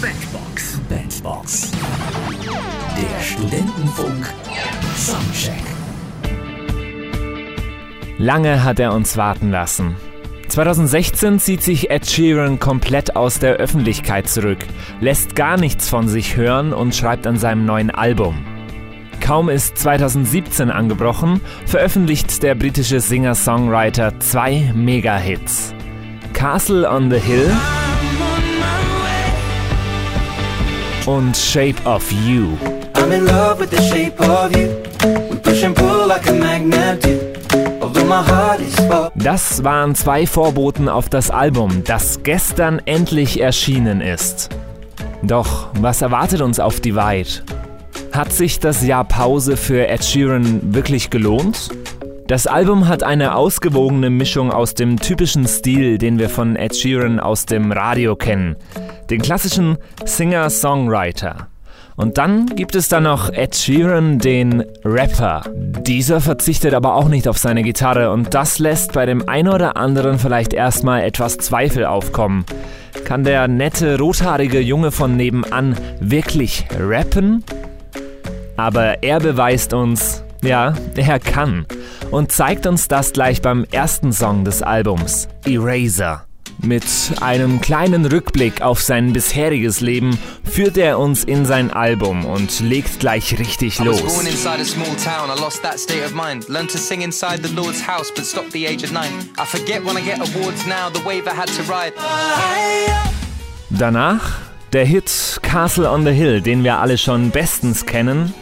Bandbox. Bandbox. Der Studentenfunk. Soundcheck. Lange hat er uns warten lassen. 2016 zieht sich Ed Sheeran komplett aus der Öffentlichkeit zurück, lässt gar nichts von sich hören und schreibt an seinem neuen Album. Kaum ist 2017 angebrochen, veröffentlicht der britische Singer-Songwriter zwei Mega-Hits. Castle on the Hill und Shape of You. I'm in love with the shape of you. We push and pull like a magnet do. Das waren zwei Vorboten auf das Album, das gestern endlich erschienen ist. Doch was erwartet uns auf Divide? Hat sich das Jahr Pause für Ed Sheeran wirklich gelohnt? Das Album hat eine ausgewogene Mischung aus dem typischen Stil, den wir von Ed Sheeran aus dem Radio kennen. Den klassischen Singer-Songwriter. Und dann gibt es da noch Ed Sheeran, den Rapper. Dieser verzichtet aber auch nicht auf seine Gitarre und das lässt bei dem einen oder anderen vielleicht erstmal etwas Zweifel aufkommen. Kann der nette rothaarige Junge von nebenan wirklich rappen? Aber er beweist uns, ja, er kann. Und zeigt uns das gleich beim ersten Song des Albums, Eraser. Mit einem kleinen Rückblick auf sein bisheriges Leben führt er uns in sein Album und legt gleich richtig los. Danach der Hit Castle on the Hill, den wir alle schon bestens kennen.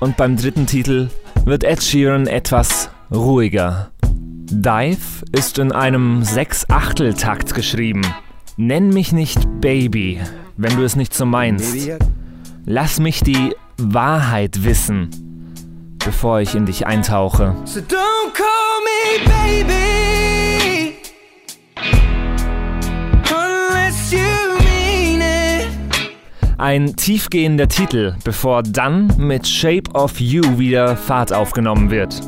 Und beim dritten Titel wird Ed Sheeran etwas ruhiger. Dive ist in einem Sechs-Achtel-Takt geschrieben. Nenn mich nicht Baby, wenn du es nicht so meinst. Lass mich die Wahrheit wissen, bevor ich in dich eintauche. So don't call me baby. Unless you mean it. Ein tiefgehender Titel, bevor dann mit Shape of You wieder Fahrt aufgenommen wird.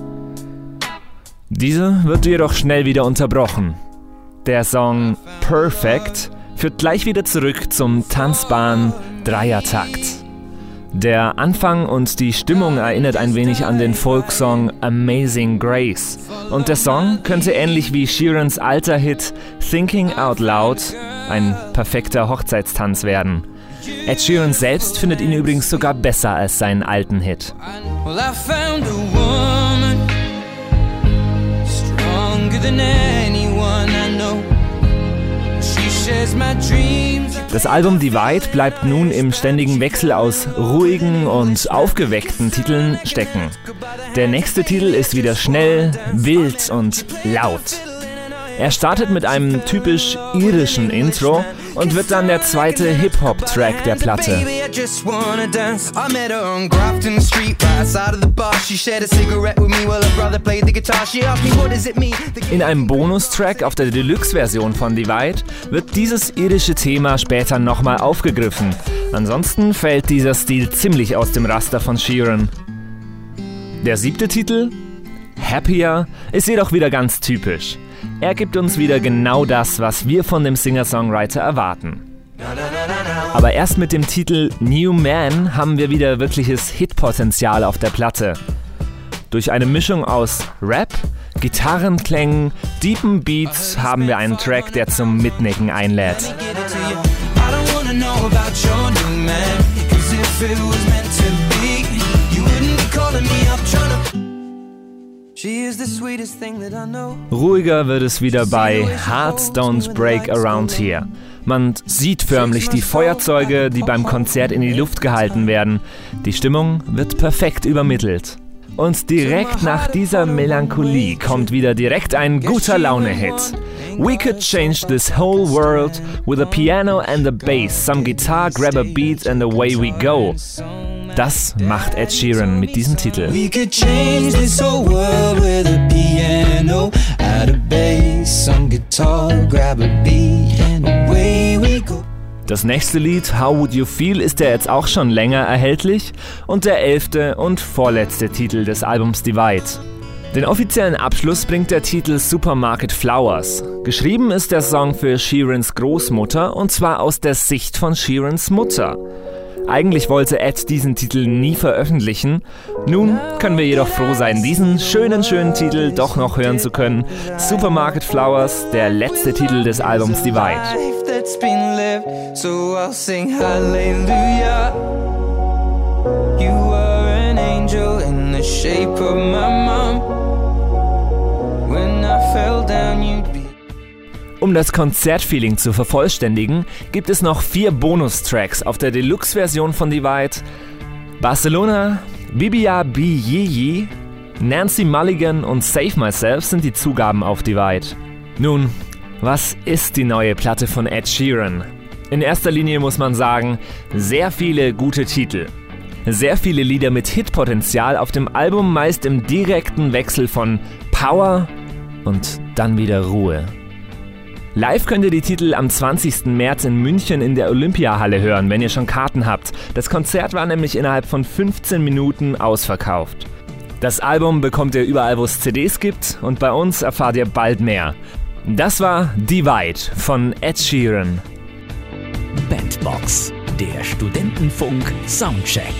Diese wird jedoch schnell wieder unterbrochen. Der Song Perfect führt gleich wieder zurück zum tanzbaren Dreiertakt. Der Anfang und die Stimmung erinnert ein wenig an den Folksong Amazing Grace. Und der Song könnte ähnlich wie Sheerans alter Hit Thinking Out Loud ein perfekter Hochzeitstanz werden. Ed Sheeran selbst findet ihn übrigens sogar besser als seinen alten Hit. Well, Das Album Divide bleibt nun im ständigen Wechsel aus ruhigen und aufgeweckten Titeln stecken. Der nächste Titel ist wieder schnell, wild und laut. Er startet mit einem typisch irischen Intro und wird dann der zweite Hip-Hop-Track der Platte. In einem Bonustrack auf der Deluxe-Version von Divide wird dieses irische Thema später nochmal aufgegriffen. Ansonsten fällt dieser Stil ziemlich aus dem Raster von Sheeran. Der siebte Titel, Happier, ist jedoch wieder ganz typisch. Er gibt uns wieder genau das, was wir von dem Singer-Songwriter erwarten. Aber erst mit dem Titel New Man haben wir wieder wirkliches Hitpotenzial auf der Platte. Durch eine Mischung aus Rap, Gitarrenklängen, deepen Beats haben wir einen Track, der zum Mitnicken einlädt. Ruhiger wird es wieder bei Hearts Don't Break Around Here. Man sieht förmlich die Feuerzeuge, die beim Konzert in die Luft gehalten werden. Die Stimmung wird perfekt übermittelt. Und direkt nach dieser Melancholie kommt wieder direkt ein guter Laune-Hit. We could change this whole world with a piano and a bass, some guitar, grab a beat and away we go. Das macht Ed Sheeran mit diesem Titel. We could change this whole world with a piano, add a bass, some guitar, grab a beat, and away we go. Das nächste Lied, How Would You Feel, ist ja jetzt auch schon länger erhältlich und der elfte und vorletzte Titel des Albums Divide. Den offiziellen Abschluss bringt der Titel Supermarket Flowers. Geschrieben ist der Song für Sheerans Großmutter und zwar aus der Sicht von Sheerans Mutter. Eigentlich wollte Ed diesen Titel nie veröffentlichen. Nun können wir jedoch froh sein, diesen schönen, schönen Titel doch noch hören zu können. Supermarket Flowers, der letzte Titel des Albums Divide. You were an angel in the shape of my mom. Um das Konzertfeeling zu vervollständigen, gibt es noch vier Bonustracks auf der Deluxe-Version von Divide. Barcelona, Bibia Biyiji, Nancy Mulligan und Save Myself sind die Zugaben auf Divide. Nun, was ist die neue Platte von Ed Sheeran? In erster Linie muss man sagen, sehr viele gute Titel. Sehr viele Lieder mit Hitpotenzial auf dem Album meist im direkten Wechsel von Power und dann wieder Ruhe. Live könnt ihr die Titel am 20. März in München in der Olympiahalle hören, wenn ihr schon Karten habt. Das Konzert war nämlich innerhalb von 15 Minuten ausverkauft. Das Album bekommt ihr überall, wo es CDs gibt und bei uns erfahrt ihr bald mehr. Das war Divide von Ed Sheeran. Bandbox, der Studentenfunk Soundcheck.